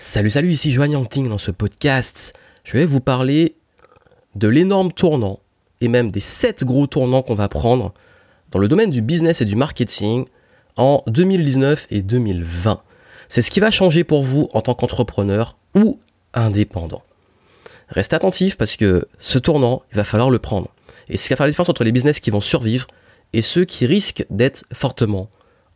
Salut, salut, ici Joanne Yangting dans ce podcast. Je vais vous parler de l'énorme tournant et même des 7 gros tournants qu'on va prendre dans le domaine du business et du marketing en 2019 et 2020. C'est ce qui va changer pour vous en tant qu'entrepreneur ou indépendant. Reste attentif parce que ce tournant, il va falloir le prendre. Et c'est ce qui va faire la différence entre les business qui vont survivre et ceux qui risquent d'être fortement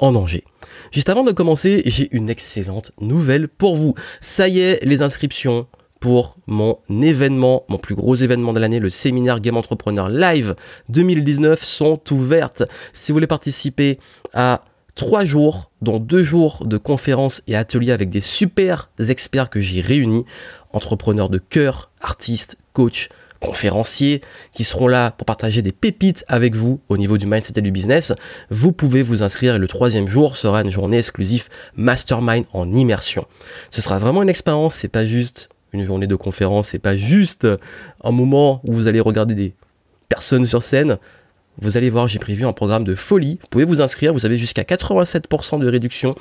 en danger. Juste avant de commencer, j'ai une excellente nouvelle pour vous. Ça y est, les inscriptions pour mon événement, mon plus gros événement de l'année, le séminaire Game Entrepreneur Live 2019 sont ouvertes. Si vous voulez participer à trois jours, dont deux jours de conférences et ateliers avec des super experts que j'ai réunis, entrepreneurs de cœur, artistes, coachs, conférenciers qui seront là pour partager des pépites avec vous au niveau du mindset et du business, vous pouvez vous inscrire et le troisième jour sera une journée exclusive mastermind en immersion. Ce sera vraiment une expérience, c'est pas juste une journée de conférence, c'est pas juste un moment où vous allez regarder des personnes sur scène, vous allez voir, j'ai prévu un programme de folie. Vous pouvez vous inscrire, vous avez jusqu'à 87% de réduction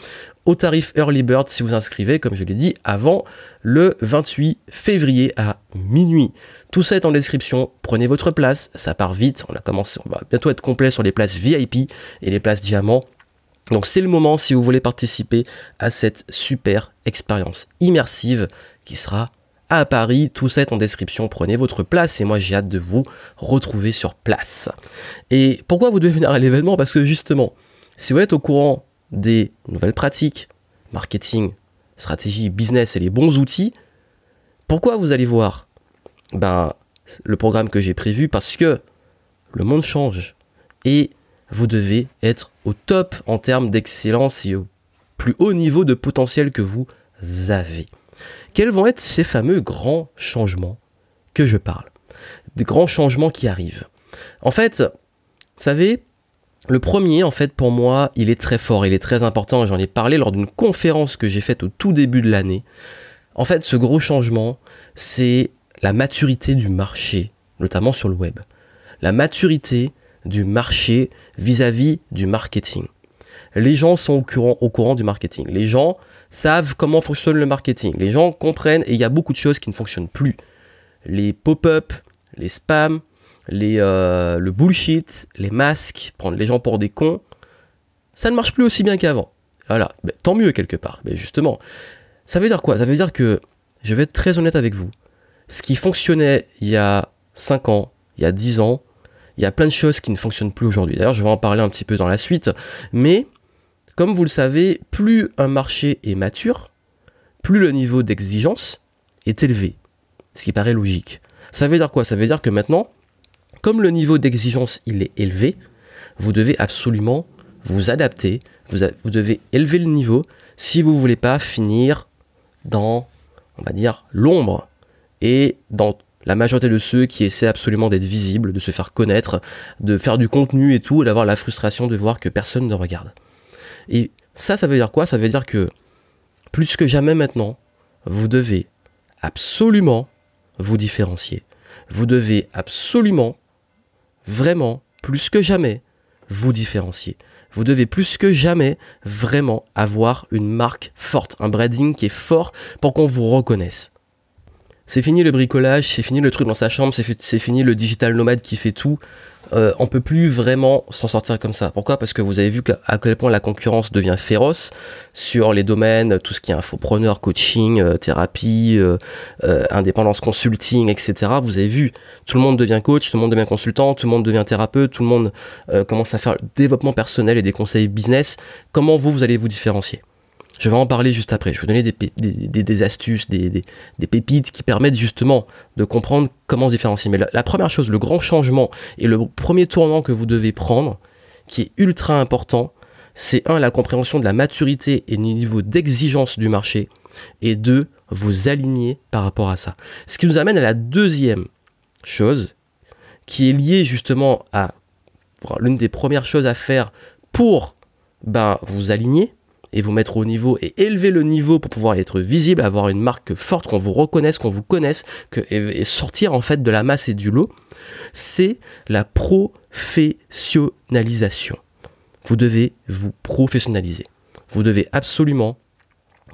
au tarif Early Bird si vous inscrivez, comme je l'ai dit, avant le 28 février à minuit. Tout ça est en description, prenez votre place, ça part vite, on a commencé, on va bientôt être complet sur les places VIP et les places diamants. Donc c'est le moment si vous voulez participer à cette super expérience immersive qui sera à Paris. Tout ça est en description. Prenez votre place et moi j'ai hâte de vous retrouver sur place. Et pourquoi vous devez venir à l'événement? Parce que justement, si vous êtes au courant des nouvelles pratiques, marketing, stratégie, business et les bons outils, pourquoi vous allez voir ben, le programme que j'ai prévu? Parce que le monde change et vous devez être au top en termes d'excellence et au plus haut niveau de potentiel que vous avez. Quels vont être ces fameux grands changements que je parle? Des grands changements qui arrivent. En fait, vous savez, le premier, en fait, pour moi, il est très fort, il est très important. J'en ai parlé lors d'une conférence que j'ai faite au tout début de l'année. En fait, ce gros changement, c'est la maturité du marché, notamment sur le web. La maturité du marché vis-à-vis du marketing. Les gens sont au courant, au courant du marketing. Les gens savent comment fonctionne le marketing. Les gens comprennent et il y a beaucoup de choses qui ne fonctionnent plus. Les pop-up, les spams, les, euh, le bullshit, les masques, prendre les gens pour des cons, ça ne marche plus aussi bien qu'avant. Voilà, ben, tant mieux quelque part. Mais justement, ça veut dire quoi? Ça veut dire que, je vais être très honnête avec vous, ce qui fonctionnait il y a 5 ans, il y a 10 ans, il y a plein de choses qui ne fonctionnent plus aujourd'hui. D'ailleurs, je vais en parler un petit peu dans la suite. Mais comme vous le savez, plus un marché est mature, plus le niveau d'exigence est élevé. Ce qui paraît logique. Ça veut dire quoi? Ça veut dire que maintenant, comme le niveau d'exigence est élevé, vous devez absolument vous adapter, vous, vous devez élever le niveau si vous ne voulez pas finir dans, on va dire, l'ombre et dans la majorité de ceux qui essaient absolument d'être visibles, de se faire connaître, de faire du contenu et tout, et d'avoir la frustration de voir que personne ne regarde. Et ça, ça veut dire quoi? Ça veut dire que plus que jamais maintenant, vous devez absolument vous différencier. Vous devez absolument, vraiment, plus que jamais, vous différencier. Vous devez plus que jamais vraiment avoir une marque forte, un branding qui est fort pour qu'on vous reconnaisse. C'est fini le bricolage, c'est fini le truc dans sa chambre, c'est fini le digital nomade qui fait tout euh, on peut plus vraiment s'en sortir comme ça. Pourquoi? Parce que vous avez vu à quel point la concurrence devient féroce sur les domaines, tout ce qui est infopreneur, coaching, euh, thérapie, euh, euh, indépendance consulting, etc. Vous avez vu, tout le monde devient coach, tout le monde devient consultant, tout le monde devient thérapeute, tout le monde commence à faire développement personnel et des conseils business. Comment vous, vous allez vous différencier? Je vais en parler juste après. Je vais vous donner des, astuces, des, pépites qui permettent justement de comprendre comment se différencier. Mais la, première chose, le grand changement et le premier tournant que vous devez prendre, qui est ultra important, c'est un, la compréhension de la maturité et du niveau d'exigence du marché, et deux, vous aligner par rapport à ça. Ce qui nous amène à la deuxième chose, qui est liée justement à l'une des premières choses à faire pour ben, vous aligner, et vous mettre au niveau et élever le niveau pour pouvoir être visible, avoir une marque forte, qu'on vous reconnaisse, qu'on vous connaisse, que, et, sortir en fait de la masse et du lot, c'est la professionnalisation. Vous devez vous professionnaliser. Vous devez absolument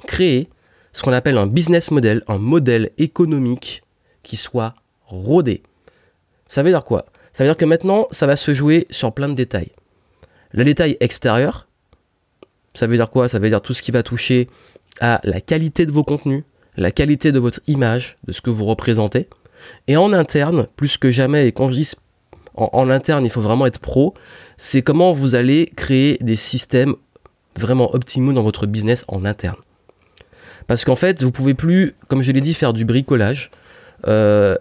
créer ce qu'on appelle un business model, un modèle économique qui soit rodé. Ça veut dire quoi? Ça veut dire que maintenant, ça va se jouer sur plein de détails. Le détail extérieur, ça veut dire quoi? Ça veut dire tout ce qui va toucher à la qualité de vos contenus, la qualité de votre image, de ce que vous représentez. Et en interne, plus que jamais, et quand je dis en, interne, il faut vraiment être pro, c'est comment vous allez créer des systèmes vraiment optimaux dans votre business en interne. Parce qu'en fait, vous pouvez plus, comme je l'ai dit, faire du bricolage. Euh,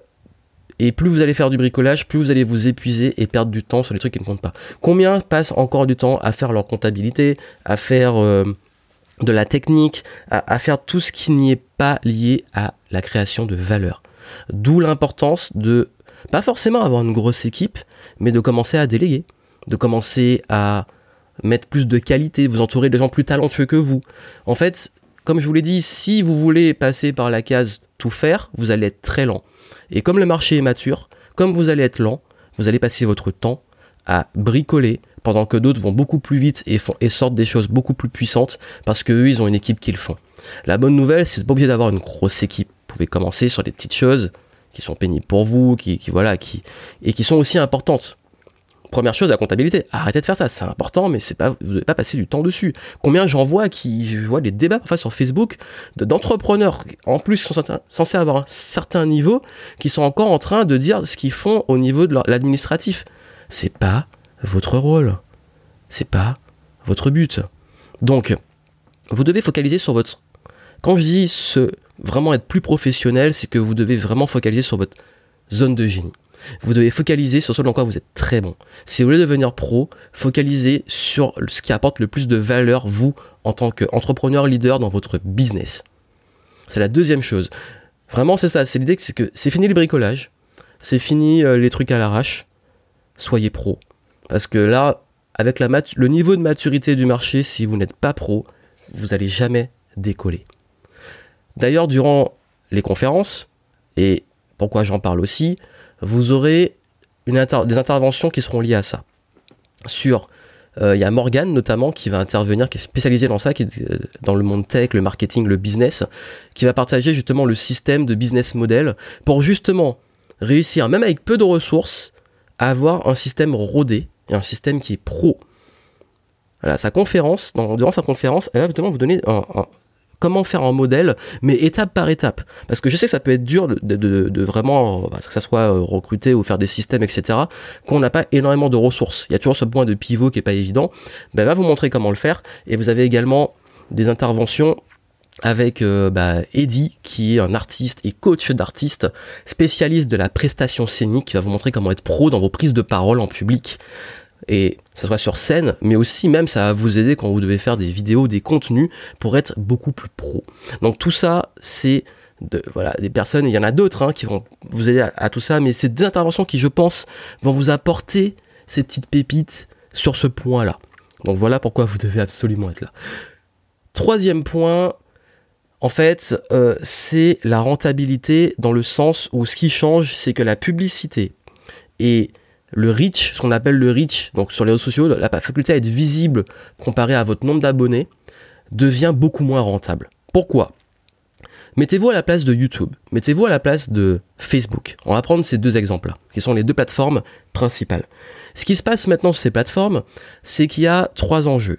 et plus vous allez faire du bricolage, plus vous allez vous épuiser et perdre du temps sur les trucs qui ne comptent pas. Combien passent encore du temps à faire leur comptabilité, à faire euh, de la technique, à, faire tout ce qui n'y est pas lié à la création de valeur? D'où l'importance de pas forcément avoir une grosse équipe, mais de commencer à déléguer, de commencer à mettre plus de qualité, vous entourer de gens plus talentueux que vous. En fait, comme je vous l'ai dit, si vous voulez passer par la case tout faire, vous allez être très lent. Et comme le marché est mature, comme vous allez être lent, vous allez passer votre temps à bricoler, pendant que d'autres vont beaucoup plus vite et, font, et sortent des choses beaucoup plus puissantes parce qu'eux, ils ont une équipe qui le font. La bonne nouvelle, c'est pas obligé d'avoir une grosse équipe. Vous pouvez commencer sur des petites choses qui sont pénibles pour vous, qui, voilà, qui, et qui sont aussi importantes. Première chose, la comptabilité. Arrêtez de faire ça, c'est important, mais c'est pas, vous devez pas passer du temps dessus. Combien j'en vois qui, je vois des débats parfois sur Facebook d'entrepreneurs, en plus, qui sont censés avoir un certain niveau, qui sont encore en train de dire ce qu'ils font au niveau de l'administratif. C'est pas votre rôle. C'est pas votre but. Donc, vous devez focaliser sur votre. Quand je dis vraiment être plus professionnel, c'est que vous devez vraiment focaliser sur votre zone de génie. Vous devez focaliser sur ce dans quoi vous êtes très bon. Si vous voulez devenir pro, focalisez sur ce qui apporte le plus de valeur, vous, en tant qu'entrepreneur leader dans votre business. C'est la deuxième chose. Vraiment, c'est ça. C'est l'idée que c'est fini le bricolage. C'est fini euh, les trucs à l'arrache. Soyez pro. Parce que là, avec la le niveau de maturité du marché, si vous n'êtes pas pro, vous n'allez jamais décoller. D'ailleurs, durant les conférences, et pourquoi j'en parle aussi, vous aurez des interventions qui seront liées à ça. Sur, euh, il y a Morgan notamment qui va intervenir, qui est spécialisé dans ça, qui est euh, dans le monde tech, le marketing, le business, qui va partager justement le système de business model pour justement réussir, même avec peu de ressources, à avoir un système rodé et un système qui est pro. Voilà, sa conférence, durant sa conférence, elle va justement vous donner comment faire un modèle, mais étape par étape. Parce que je sais que ça peut être dur de, vraiment, bah, que ça soit euh, recruter ou faire des systèmes, etc., qu'on n'a pas énormément de ressources. Il y a toujours ce point de pivot qui est pas évident. Ben, va vous montrer comment le faire. Et vous avez également des interventions avec euh, bah, Eddie, qui est un artiste et coach d'artistes, spécialiste de la prestation scénique, qui va vous montrer comment être pro dans vos prises de parole en public. Et ça soit sur scène, mais aussi même ça va vous aider quand vous devez faire des vidéos, des contenus pour être beaucoup plus pro. Donc tout ça, c'est de, voilà, des personnes, il y en a d'autres hein, qui vont vous aider à, tout ça, mais c'est deux interventions qui, je pense, vont vous apporter ces petites pépites sur ce point-là. Donc voilà pourquoi vous devez absolument être là. Troisième point, en fait, euh, c'est la rentabilité dans le sens où ce qui change, c'est que la publicité et le reach, ce qu'on appelle le reach, donc sur les réseaux sociaux, la faculté à être visible comparé à votre nombre d'abonnés, devient beaucoup moins rentable. Pourquoi? Mettez-vous à la place de YouTube, mettez-vous à la place de Facebook. On va prendre ces deux exemples-là, qui sont les deux plateformes principales. Ce qui se passe maintenant sur ces plateformes, c'est qu'il y a trois enjeux.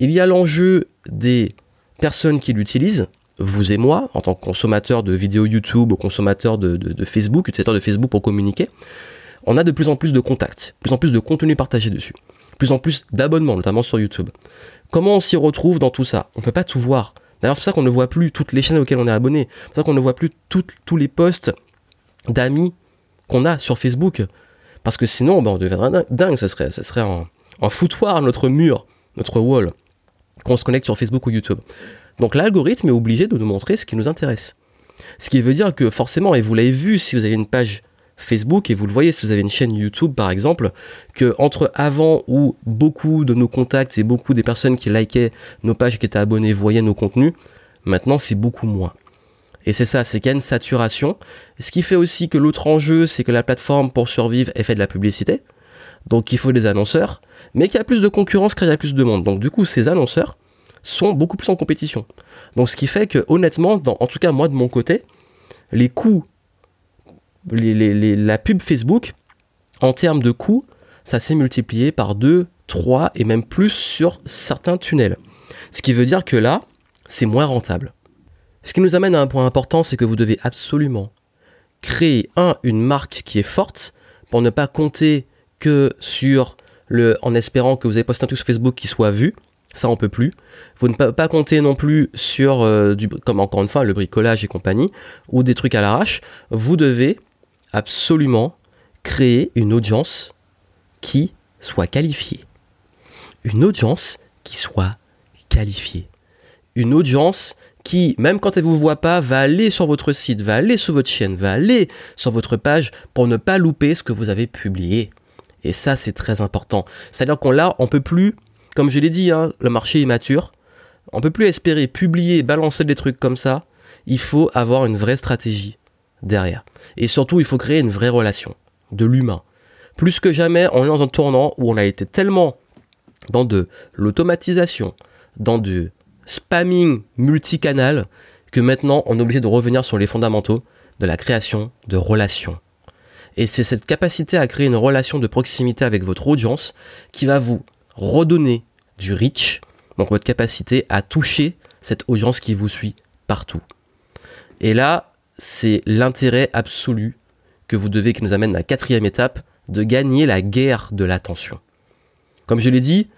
Il y a l'enjeu des personnes qui l'utilisent, vous et moi, en tant que consommateur de vidéos YouTube ou consommateur de, Facebook, utilisateur de Facebook pour communiquer, on a de plus en plus de contacts, plus en plus de contenu partagé dessus, de plus en plus d'abonnements, notamment sur YouTube. Comment on s'y retrouve dans tout ça? On ne peut pas tout voir. D'ailleurs, c'est pour ça qu'on ne voit plus toutes les chaînes auxquelles on est abonné. C'est pour ça qu'on ne voit plus tous les posts d'amis qu'on a sur Facebook. Parce que sinon, ben, on deviendrait dingue. Ça serait, ça serait un, un foutoir, notre mur, notre wall, qu'on se connecte sur Facebook ou YouTube. Donc l'algorithme est obligé de nous montrer ce qui nous intéresse. Ce qui veut dire que forcément, et vous l'avez vu si vous avez une page Facebook et vous le voyez si vous avez une chaîne YouTube par exemple, que entre avant où beaucoup de nos contacts et beaucoup des personnes qui likaient nos pages et qui étaient abonnés voyaient nos contenus, maintenant c'est beaucoup moins. Et c'est ça, c'est qu'il y a une saturation. Ce qui fait aussi que l'autre enjeu, c'est que la plateforme pour survivre, est fait de la publicité. Donc il faut des annonceurs, mais qu'il y a plus de concurrence qu'il y a plus de monde. Donc du coup, ces annonceurs, sont beaucoup plus en compétition. Donc ce qui fait que honnêtement, en tout cas moi de mon côté, les coûts, la pub Facebook, en termes de coûts, ça s'est multiplié par 2, 3 et même plus sur certains tunnels. Ce qui veut dire que là, c'est moins rentable. Ce qui nous amène à un point important, c'est que vous devez absolument créer, un, une marque qui est forte, pour ne pas compter que sur le, en espérant que vous avez posté un truc sur Facebook qui soit vu, ça on peut plus. Vous ne pouvez pas compter non plus sur euh, du, comme encore une fois le bricolage et compagnie ou des trucs à l'arrache. Vous devez absolument créer une audience qui soit qualifiée. Une audience qui soit qualifiée. Une audience qui, même quand elle ne vous voit pas, va aller sur votre site, va aller sur votre chaîne, va aller sur votre page pour ne pas louper ce que vous avez publié. Et ça, c'est très important. C'est-à-dire qu'on là, on peut plus, comme je l'ai dit, hein, le marché est mature. On peut plus espérer publier, balancer des trucs comme ça. Il faut avoir une vraie stratégie derrière. Et surtout, il faut créer une vraie relation de l'humain. Plus que jamais, on est dans un tournant où on a été tellement dans de l'automatisation, dans du spamming multicanal, que maintenant on est obligé de revenir sur les fondamentaux de la création de relations. Et c'est cette capacité à créer une relation de proximité avec votre audience qui va vous redonner du reach, donc votre capacité à toucher cette audience qui vous suit partout. Et là, c'est l'intérêt absolu que vous devez, qui nous amène à la quatrième étape, de gagner la guerre de l'attention. Comme je l'ai dit,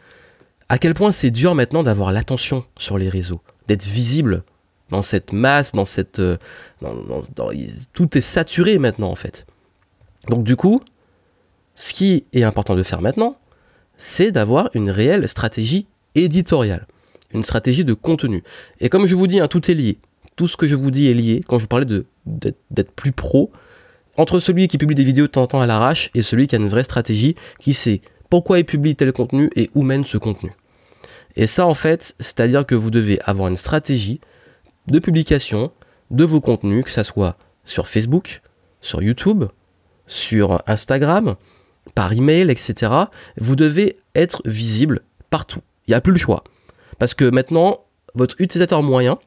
à quel point c'est dur maintenant d'avoir l'attention sur les réseaux, d'être visible dans cette masse, dans cette... Euh, tout est saturé maintenant en fait. Donc du coup, ce qui est important de faire maintenant, c'est d'avoir une réelle stratégie éditoriale, une stratégie de contenu. Et comme je vous dis, hein, tout est lié. Tout ce que je vous dis est lié. Quand je vous parlais d'être plus pro, entre celui qui publie des vidéos de temps en temps à l'arrache et celui qui a une vraie stratégie, qui sait pourquoi il publie tel contenu et où mène ce contenu. Et ça, en fait, c'est-à-dire que vous devez avoir une stratégie de publication de vos contenus, que ce soit sur Facebook, sur YouTube, sur Instagram, par email, etc. Vous devez être visible partout. Il n'y a plus le choix. Parce que maintenant, votre utilisateur moyen,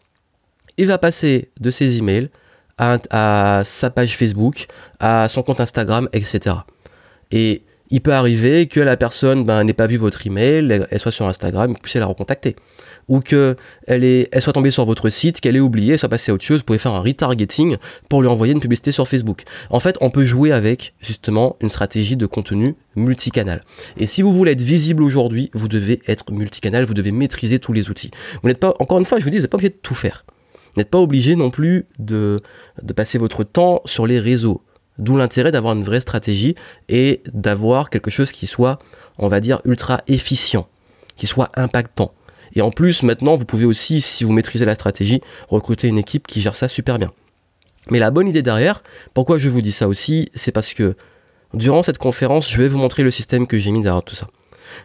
il va passer de ses emails à, sa page Facebook, à son compte Instagram, etc. Et il peut arriver que la personne ben, n'ait pas vu votre email, elle soit sur Instagram, vous puissiez la recontacter. Ou qu'elle elle soit tombée sur votre site, qu'elle ait oublié, soit passée à autre chose, vous pouvez faire un retargeting pour lui envoyer une publicité sur Facebook. En fait, on peut jouer avec justement une stratégie de contenu multicanal. Et si vous voulez être visible aujourd'hui, vous devez être multicanal, vous devez maîtriser tous les outils. Vous n'êtes pas, encore une fois, je vous dis, vous n'êtes pas obligé de tout faire n'êtes pas obligé non plus de, passer votre temps sur les réseaux. D'où l'intérêt d'avoir une vraie stratégie et d'avoir quelque chose qui soit, on va dire, ultra efficient, qui soit impactant. Et en plus, maintenant, vous pouvez aussi, si vous maîtrisez la stratégie, recruter une équipe qui gère ça super bien. Mais la bonne idée derrière, pourquoi je vous dis ça aussi, c'est parce que durant cette conférence, je vais vous montrer le système que j'ai mis derrière tout ça.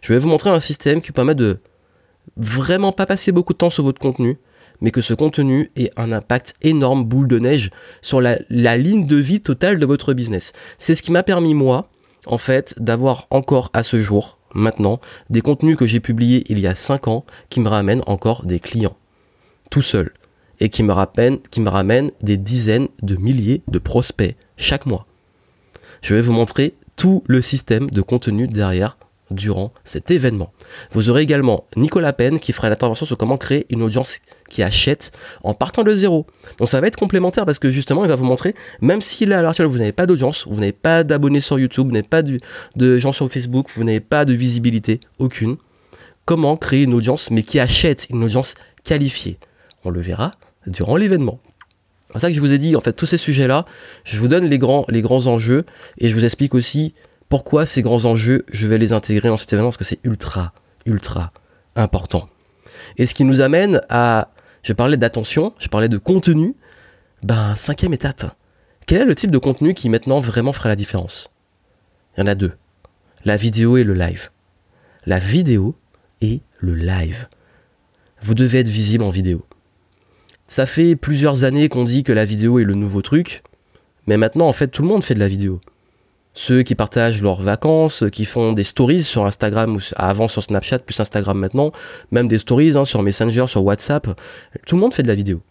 Je vais vous montrer un système qui permet de vraiment pas passer beaucoup de temps sur votre contenu, mais que ce contenu ait un impact énorme, boule de neige, sur la, ligne de vie totale de votre business. C'est ce qui m'a permis, moi, en fait, d'avoir encore à ce jour, maintenant, des contenus que j'ai publiés il y a 5 ans qui me ramènent encore des clients. Tout seul. Et qui me, ramènent, qui me ramènent des dizaines de milliers de prospects chaque mois. Je vais vous montrer tout le système de contenu derrière durant cet événement. Vous aurez également Nicolas Penn qui fera une intervention sur comment créer une audience qui achète en partant de zéro. Donc ça va être complémentaire parce que justement il va vous montrer, même si là à l'heure actuelle vous n'avez pas d'audience, vous n'avez pas d'abonnés sur YouTube, vous n'avez pas de gens sur Facebook, vous n'avez pas de visibilité, aucune, comment créer une audience mais qui achète une audience qualifiée? On le verra durant l'événement. C'est ça que je vous ai dit, en fait, tous ces sujets-là, je vous donne les grands, les grands enjeux et je vous explique aussi pourquoi ces grands enjeux, je vais les intégrer dans cet événement Parce que c'est ultra, ultra important. Et ce qui nous amène à... Je parlais d'attention, je parlais de contenu. Ben, cinquième étape. Quel est le type de contenu qui maintenant vraiment fera la différence? Il y en a deux. La vidéo et le live. La vidéo et le live. Vous devez être visible en vidéo. Ça fait plusieurs années qu'on dit que la vidéo est le nouveau truc, mais maintenant en fait tout le monde fait de la vidéo ceux qui partagent leurs vacances, qui font des stories sur Instagram ou avant sur Snapchat, plus Instagram maintenant, même des stories hein, sur Messenger, sur WhatsApp. Tout le monde fait de la vidéo.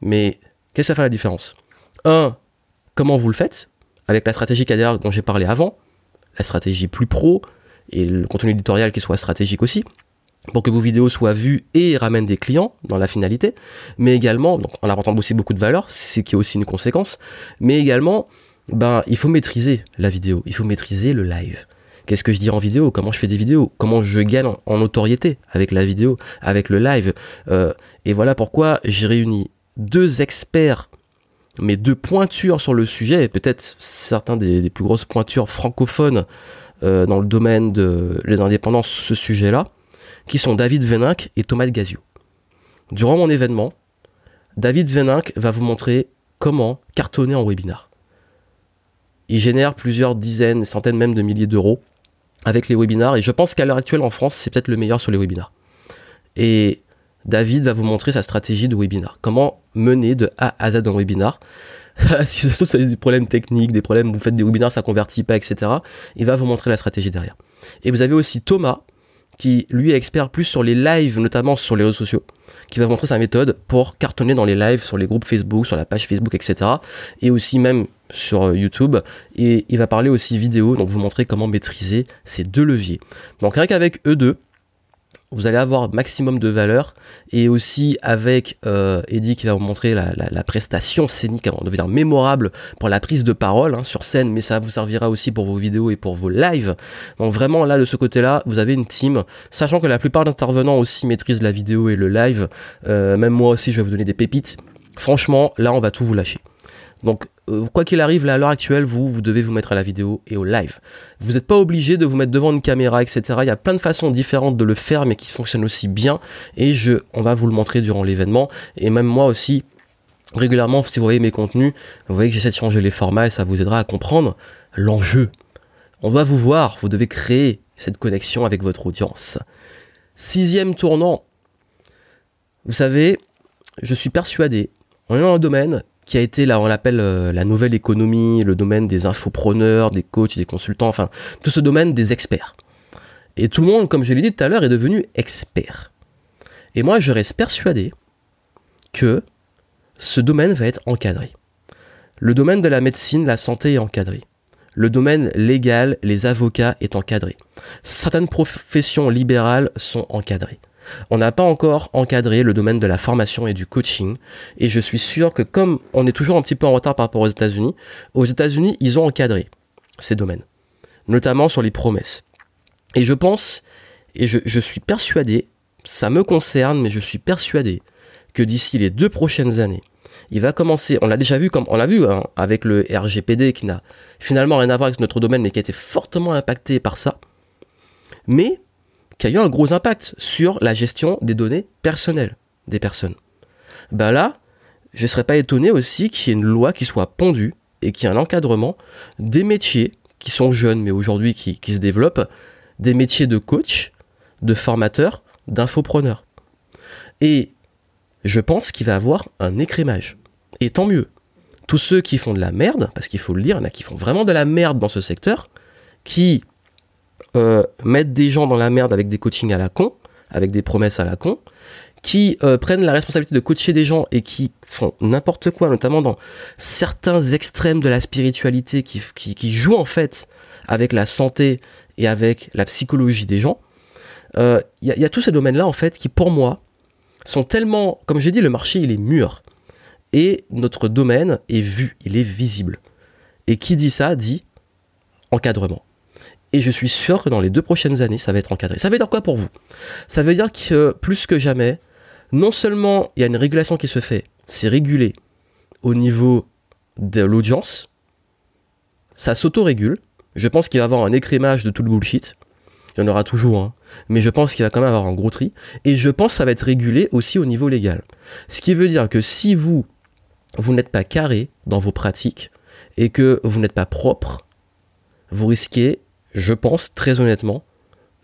Mais qu'est-ce que ça fait la différence? Un, comment vous le faites? Avec la stratégie KDR dont j'ai parlé avant, la stratégie plus pro et le contenu éditorial qui soit stratégique aussi pour que vos vidéos soient vues et ramènent des clients dans la finalité, mais également, donc en apportant aussi beaucoup de valeur, ce qui est aussi une conséquence, mais également ben, il faut maîtriser la vidéo, il faut maîtriser le live. Qu'est-ce que je dis en vidéo? Comment je fais des vidéos? Comment je gagne en, notoriété avec la vidéo, avec le live? Euh, Et voilà pourquoi j'ai réuni deux experts, mais deux pointures sur le sujet, et peut-être certains des, plus grosses pointures francophones euh, dans le domaine de les indépendances, ce sujet-là, qui sont David Veninck et Thomas Gazio. Durant mon événement, David Veninck va vous montrer comment cartonner en webinar il génère plusieurs dizaines, centaines même de milliers d'euros avec les webinars. Et je pense qu'à l'heure actuelle en France, c'est peut-être le meilleur sur les webinars. Et David va vous montrer sa stratégie de webinar. Comment mener de A à Z un webinar. si vous avez des problèmes techniques, des problèmes, vous faites des webinars, ça convertit pas, etc. Il va vous montrer la stratégie derrière. Et vous avez aussi Thomas, qui lui est expert plus sur les lives, notamment sur les réseaux sociaux, qui va vous montrer sa méthode pour cartonner dans les lives, sur les groupes Facebook, sur la page Facebook, etc. Et aussi même sur euh, YouTube et il va parler aussi vidéo, donc vous montrer comment maîtriser ces deux leviers. Donc rien qu'avec eux deux, vous allez avoir maximum de valeur et aussi avec euh, Eddie qui va vous montrer la, prestation scénique, on devient mémorable pour la prise de parole hein, sur scène, mais ça vous servira aussi pour vos vidéos et pour vos lives. Donc vraiment là de ce côté-là, vous avez une team, sachant que la plupart d'intervenants aussi maîtrisent la vidéo et le live. Euh, même moi aussi, je vais vous donner des pépites. Franchement, là on va tout vous lâcher. Donc, euh, quoi qu'il arrive, là, à l'heure actuelle, vous, vous devez vous mettre à la vidéo et au live. Vous n'êtes pas obligé de vous mettre devant une caméra, etc. Il y a plein de façons différentes de le faire, mais qui fonctionnent aussi bien. Et je, on va vous le montrer durant l'événement. Et même moi aussi, régulièrement, si vous voyez mes contenus, vous voyez que j'essaie de changer les formats et ça vous aidera à comprendre l'enjeu. On doit vous voir, vous devez créer cette connexion avec votre audience. Sixième tournant. Vous savez, je suis persuadé, on est dans un domaine qui a été là on l'appelle euh, la nouvelle économie, le domaine des infopreneurs, des coachs, des consultants, enfin tout ce domaine des experts. Et tout le monde, comme je l'ai dit tout à l'heure, est devenu expert. Et moi, je reste persuadé que ce domaine va être encadré. Le domaine de la médecine, la santé est encadré. Le domaine légal, les avocats est encadré. Certaines professions libérales sont encadrées. On n'a pas encore encadré le domaine de la formation et du coaching. Et je suis sûr que comme on est toujours un petit peu en retard par rapport aux États-Unis, aux États-Unis, ils ont encadré ces domaines, notamment sur les promesses. Et je pense, et je, suis persuadé, ça me concerne, mais je suis persuadé que d'ici les deux prochaines années, il va commencer, on l'a déjà vu comme on l'a vu hein, avec le RGPD qui n'a finalement rien à voir avec notre domaine mais qui a été fortement impacté par ça. Mais qui a eu un gros impact sur la gestion des données personnelles des personnes. Ben là, je ne serais pas étonné aussi qu'il y ait une loi qui soit pondue et qu'il y ait un encadrement des métiers qui sont jeunes mais aujourd'hui qui, se développent, des métiers de coach, de formateur, d'infopreneur. Et je pense qu'il va avoir un écrémage. Et tant mieux. Tous ceux qui font de la merde, parce qu'il faut le dire, il y en a qui font vraiment de la merde dans ce secteur, qui euh, mettre des gens dans la merde avec des coachings à la con, avec des promesses à la con, qui euh, prennent la responsabilité de coacher des gens et qui font n'importe quoi, notamment dans certains extrêmes de la spiritualité, qui, jouent en fait avec la santé et avec la psychologie des gens. Il euh, y, y, a tous ces domaines-là en fait qui, pour moi, sont tellement, comme j'ai dit, le marché il est mûr et notre domaine est vu, il est visible. Et qui dit ça dit encadrement. Et je suis sûr que dans les deux prochaines années, ça va être encadré. Ça veut dire quoi pour vous? Ça veut dire que plus que jamais, non seulement il y a une régulation qui se fait, c'est régulé au niveau de l'audience, ça s'auto-régule. Je pense qu'il va y avoir un écrémage de tout le bullshit. Il y en aura toujours, hein. mais je pense qu'il va quand même avoir un gros tri. Et je pense que ça va être régulé aussi au niveau légal. Ce qui veut dire que si vous, vous n'êtes pas carré dans vos pratiques et que vous n'êtes pas propre, vous risquez je pense très honnêtement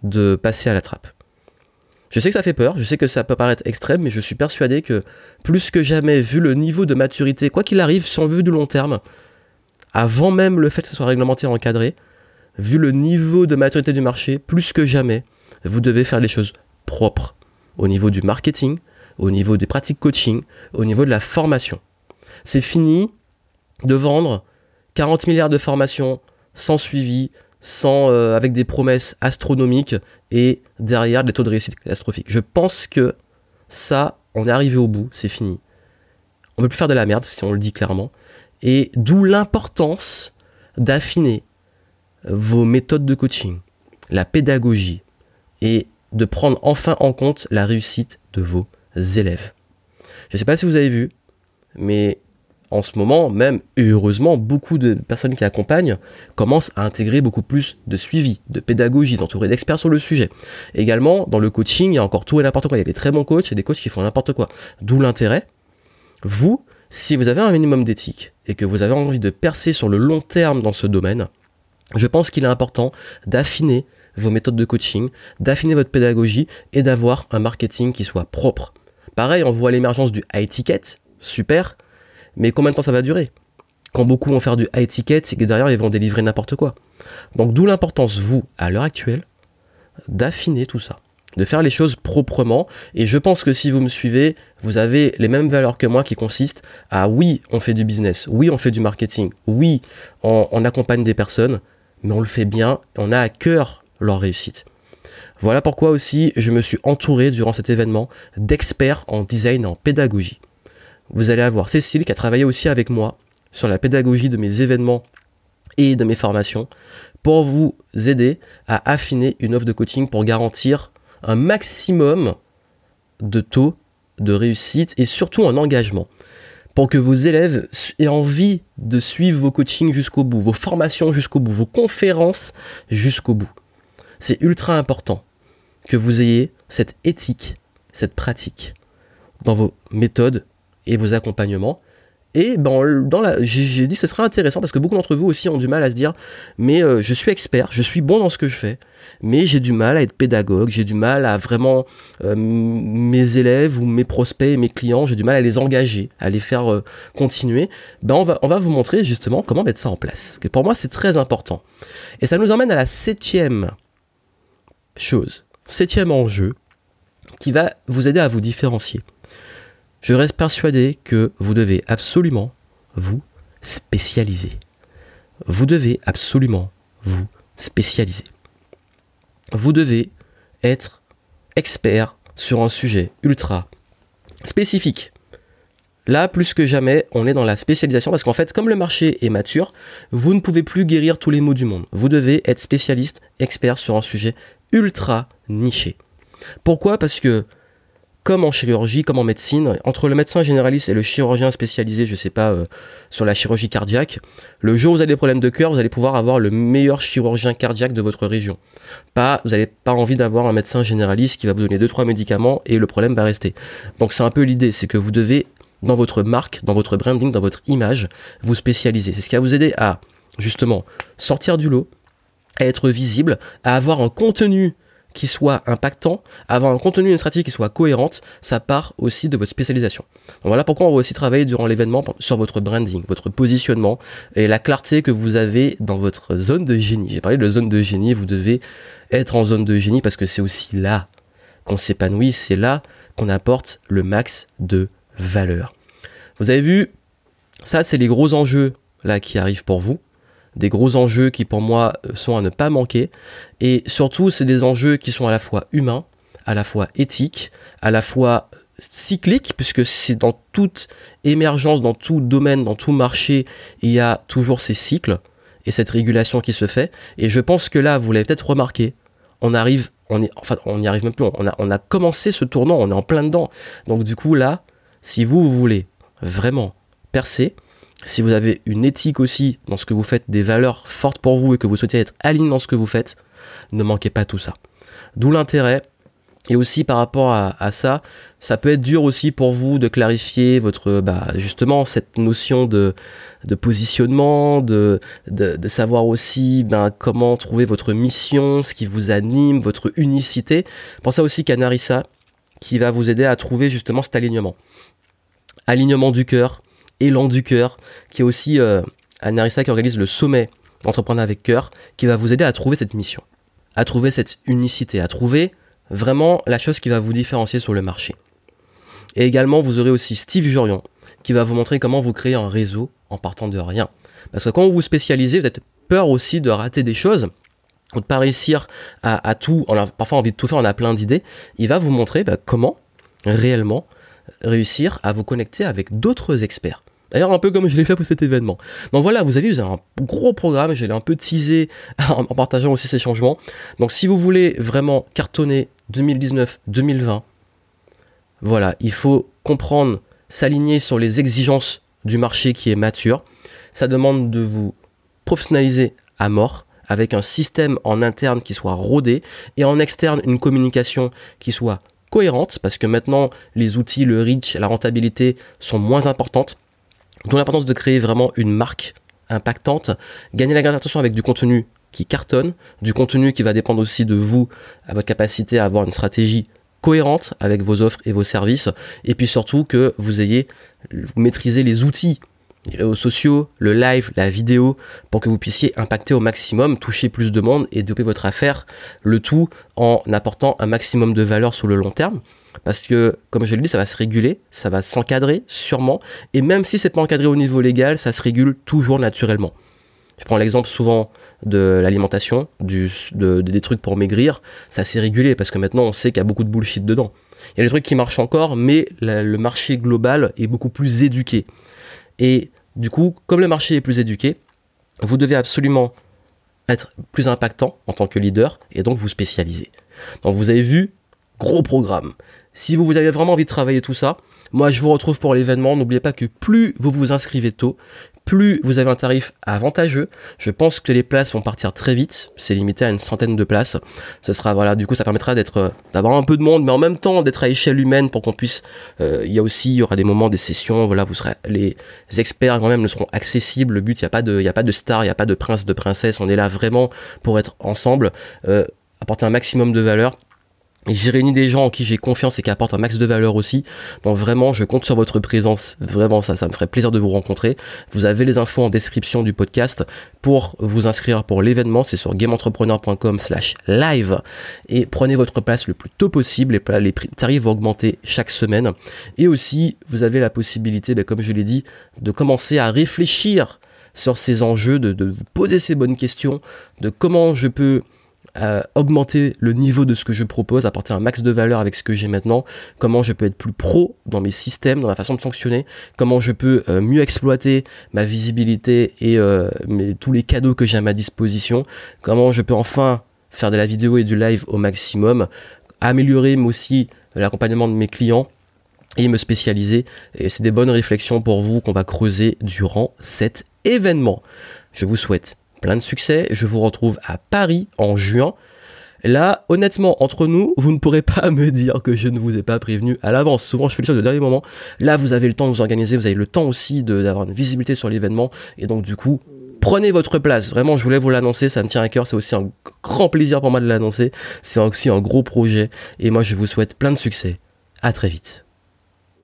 de passer à la trappe. Je sais que ça fait peur, je sais que ça peut paraître extrême, mais je suis persuadé que plus que jamais, vu le niveau de maturité, quoi qu'il arrive, sans vue de long terme, avant même le fait que ce soit réglementé et encadré, vu le niveau de maturité du marché, plus que jamais, vous devez faire les choses propres au niveau du marketing, au niveau des pratiques coaching, au niveau de la formation. C'est fini de vendre 40 milliards de formations sans suivi, sans, euh, avec des promesses astronomiques et derrière des taux de réussite catastrophiques. Je pense que ça, on est arrivé au bout, c'est fini. On ne peut plus faire de la merde, si on le dit clairement. Et d'où l'importance d'affiner vos méthodes de coaching, la pédagogie, et de prendre enfin en compte la réussite de vos élèves. Je ne sais pas si vous avez vu, mais en ce moment, même, heureusement, beaucoup de personnes qui accompagnent commencent à intégrer beaucoup plus de suivi, de pédagogie, d'entourer d'experts sur le sujet. Également, dans le coaching, il y a encore tout et n'importe quoi. Il y a des très bons coachs et des coachs qui font n'importe quoi. D'où l'intérêt. Vous, si vous avez un minimum d'éthique et que vous avez envie de percer sur le long terme dans ce domaine, je pense qu'il est important d'affiner vos méthodes de coaching, d'affiner votre pédagogie et d'avoir un marketing qui soit propre. Pareil, on voit l'émergence du high ticket, super, mais combien de temps ça va durer? Quand beaucoup vont faire du high ticket, c'est que derrière ils vont délivrer n'importe quoi. Donc d'où l'importance, vous, à l'heure actuelle, d'affiner tout ça, de faire les choses proprement. Et je pense que si vous me suivez, vous avez les mêmes valeurs que moi qui consistent à oui, on fait du business, oui, on fait du marketing, oui, on, on accompagne des personnes, mais on le fait bien, on a à cœur leur réussite. Voilà pourquoi aussi je me suis entouré durant cet événement d'experts en design et en pédagogie vous allez avoir Cécile qui a travaillé aussi avec moi sur la pédagogie de mes événements et de mes formations pour vous aider à affiner une offre de coaching pour garantir un maximum de taux de réussite et surtout un engagement pour que vos élèves aient envie de suivre vos coachings jusqu'au bout, vos formations jusqu'au bout, vos conférences jusqu'au bout. C'est ultra important que vous ayez cette éthique, cette pratique dans vos méthodes et vos accompagnements. Et ben, dans la, j'ai dit ce serait intéressant parce que beaucoup d'entre vous aussi ont du mal à se dire mais euh, je suis expert, je suis bon dans ce que je fais, mais j'ai du mal à être pédagogue, j'ai du mal à vraiment euh, mes élèves ou mes prospects et mes clients, j'ai du mal à les engager, à les faire euh, continuer. Ben on va, on va vous montrer justement comment mettre ça en place. Que pour moi c'est très important. Et ça nous emmène à la septième chose, septième enjeu qui va vous aider à vous différencier je reste persuadé que vous devez absolument vous spécialiser. Vous devez absolument vous spécialiser. Vous devez être expert sur un sujet ultra spécifique. Là, plus que jamais, on est dans la spécialisation parce qu'en fait, comme le marché est mature, vous ne pouvez plus guérir tous les maux du monde. Vous devez être spécialiste, expert sur un sujet ultra niché. Pourquoi? Parce que comme en chirurgie, comme en médecine, entre le médecin généraliste et le chirurgien spécialisé, je sais pas, euh, sur la chirurgie cardiaque, le jour où vous avez des problèmes de cœur, vous allez pouvoir avoir le meilleur chirurgien cardiaque de votre région. Pas, vous n'avez pas envie d'avoir un médecin généraliste qui va vous donner deux trois médicaments et le problème va rester. Donc c'est un peu l'idée, c'est que vous devez dans votre marque, dans votre branding, dans votre image, vous spécialiser. C'est ce qui va vous aider à justement sortir du lot, à être visible, à avoir un contenu qui soit impactant, avoir un contenu, une stratégie qui soit cohérente, ça part aussi de votre spécialisation. Voilà pourquoi on va aussi travailler durant l'événement sur votre branding, votre positionnement et la clarté que vous avez dans votre zone de génie. J'ai parlé de zone de génie, vous devez être en zone de génie parce que c'est aussi là qu'on s'épanouit, c'est là qu'on apporte le max de valeur. Vous avez vu, ça c'est les gros enjeux là qui arrivent pour vous des gros enjeux qui pour moi euh, sont à ne pas manquer. Et surtout, c'est des enjeux qui sont à la fois humains, à la fois éthiques, à la fois cycliques, puisque c'est dans toute émergence, dans tout domaine, dans tout marché, il y a toujours ces cycles et cette régulation qui se fait. Et je pense que là, vous l'avez peut-être remarqué, on arrive, on est, enfin, on n'y arrive même plus, on a, on a commencé ce tournant, on est en plein dedans. Donc du coup, là, si vous voulez vraiment percer, si vous avez une éthique aussi dans ce que vous faites, des valeurs fortes pour vous et que vous souhaitez être aligné dans ce que vous faites, ne manquez pas tout ça. D'où l'intérêt. Et aussi par rapport à, ça, ça peut être dur aussi pour vous de clarifier votre, bah, justement, cette notion de, positionnement, de, de, savoir aussi ben, comment trouver votre mission, ce qui vous anime, votre unicité. Pensez aussi qu'à Narissa, qui va vous aider à trouver justement cet alignement. Alignement du cœur, élan du cœur, qui est aussi euh, qui organise le sommet Entreprendre avec cœur, qui va vous aider à trouver cette mission, à trouver cette unicité, à trouver vraiment la chose qui va vous différencier sur le marché. Et également, vous aurez aussi Steve Jurion, qui va vous montrer comment vous créer un réseau en partant de rien. Parce que quand vous vous spécialisez, vous avez peur aussi de rater des choses, ou de pas réussir à, tout, on a parfois envie de tout faire, on a plein d'idées. Il va vous montrer bah, comment réellement réussir à vous connecter avec d'autres experts. D'ailleurs, un peu comme je l'ai fait pour cet événement. Donc voilà, vous avez vu, un gros programme, je l'ai un peu teasé en partageant aussi ces changements. Donc si vous voulez vraiment cartonner 2019-2020, voilà, il faut comprendre, s'aligner sur les exigences du marché qui est mature. Ça demande de vous professionnaliser à mort avec un système en interne qui soit rodé et en externe une communication qui soit cohérente parce que maintenant les outils, le reach, la rentabilité sont moins importantes. D'où l'importance de créer vraiment une marque impactante, gagner la garde d'attention avec du contenu qui cartonne, du contenu qui va dépendre aussi de vous, à votre capacité à avoir une stratégie cohérente avec vos offres et vos services, et puis surtout que vous ayez maîtrisé les outils les réseaux sociaux, le live, la vidéo, pour que vous puissiez impacter au maximum, toucher plus de monde et développer votre affaire, le tout en apportant un maximum de valeur sur le long terme. Parce que, comme je l'ai dit, ça va se réguler, ça va s'encadrer sûrement, et même si c'est pas encadré au niveau légal, ça se régule toujours naturellement. Je prends l'exemple souvent de l'alimentation, du, des trucs pour maigrir, ça s'est régulé parce que maintenant on sait qu'il y a beaucoup de bullshit dedans. Il y a des trucs qui marchent encore, mais le marché global est beaucoup plus éduqué. Et du coup, comme le marché est plus éduqué, vous devez absolument être plus impactant en tant que leader et donc vous spécialiser. Donc vous avez vu, gros programme. Si vous avez vraiment envie de travailler tout ça, moi je vous retrouve pour l'événement. N'oubliez pas que plus vous vous inscrivez tôt, plus vous avez un tarif avantageux. Je pense que les places vont partir très vite. C'est limité à une centaine de places. Ça sera voilà, du coup, ça permettra d'être, euh, d'avoir un peu de monde, mais en même temps d'être à échelle humaine pour qu'on puisse. Euh, il y a aussi, il y aura des moments, des sessions. Voilà, vous serez les experts quand même ne seront accessibles. Le but, il y a pas de, il y a pas de star, il y a pas de prince, de princesse. On est là vraiment pour être ensemble, euh, apporter un maximum de valeur j'ai réuni des gens en qui j'ai confiance et qui apportent un max de valeur aussi. Donc vraiment, je compte sur votre présence. Vraiment, ça, ça me ferait plaisir de vous rencontrer. Vous avez les infos en description du podcast pour vous inscrire pour l'événement. C'est sur gameentrepreneur.com slash live. Et prenez votre place le plus tôt possible. Les, les tarifs vont augmenter chaque semaine. Et aussi, vous avez la possibilité, ben, comme je l'ai dit, de commencer à réfléchir sur ces enjeux, de, de vous poser ces bonnes questions, de comment je peux augmenter le niveau de ce que je propose, apporter un max de valeur avec ce que j'ai maintenant, comment je peux être plus pro dans mes systèmes, dans ma façon de fonctionner, comment je peux euh, mieux exploiter ma visibilité et euh, tous les cadeaux que j'ai à ma disposition, comment je peux enfin faire de la vidéo et du live au maximum, améliorer aussi l'accompagnement de mes clients et me spécialiser. Et c'est des bonnes réflexions pour vous qu'on va creuser durant cet événement. Je vous souhaite plein de succès. Je vous retrouve à Paris en juin. Là, honnêtement, entre nous, vous ne pourrez pas me dire que je ne vous ai pas prévenu à l'avance. Souvent, je fais les choses au dernier moment. Là, vous avez le temps de vous organiser, vous avez le temps aussi d'avoir une visibilité sur l'événement. Et donc, du coup, prenez votre place. Vraiment, je voulais vous l'annoncer, ça me tient à cœur. C'est aussi un grand plaisir pour moi de l'annoncer. C'est aussi un gros projet. Et moi, je vous souhaite plein de succès. À très vite.